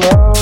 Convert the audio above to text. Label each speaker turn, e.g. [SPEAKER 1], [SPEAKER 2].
[SPEAKER 1] love.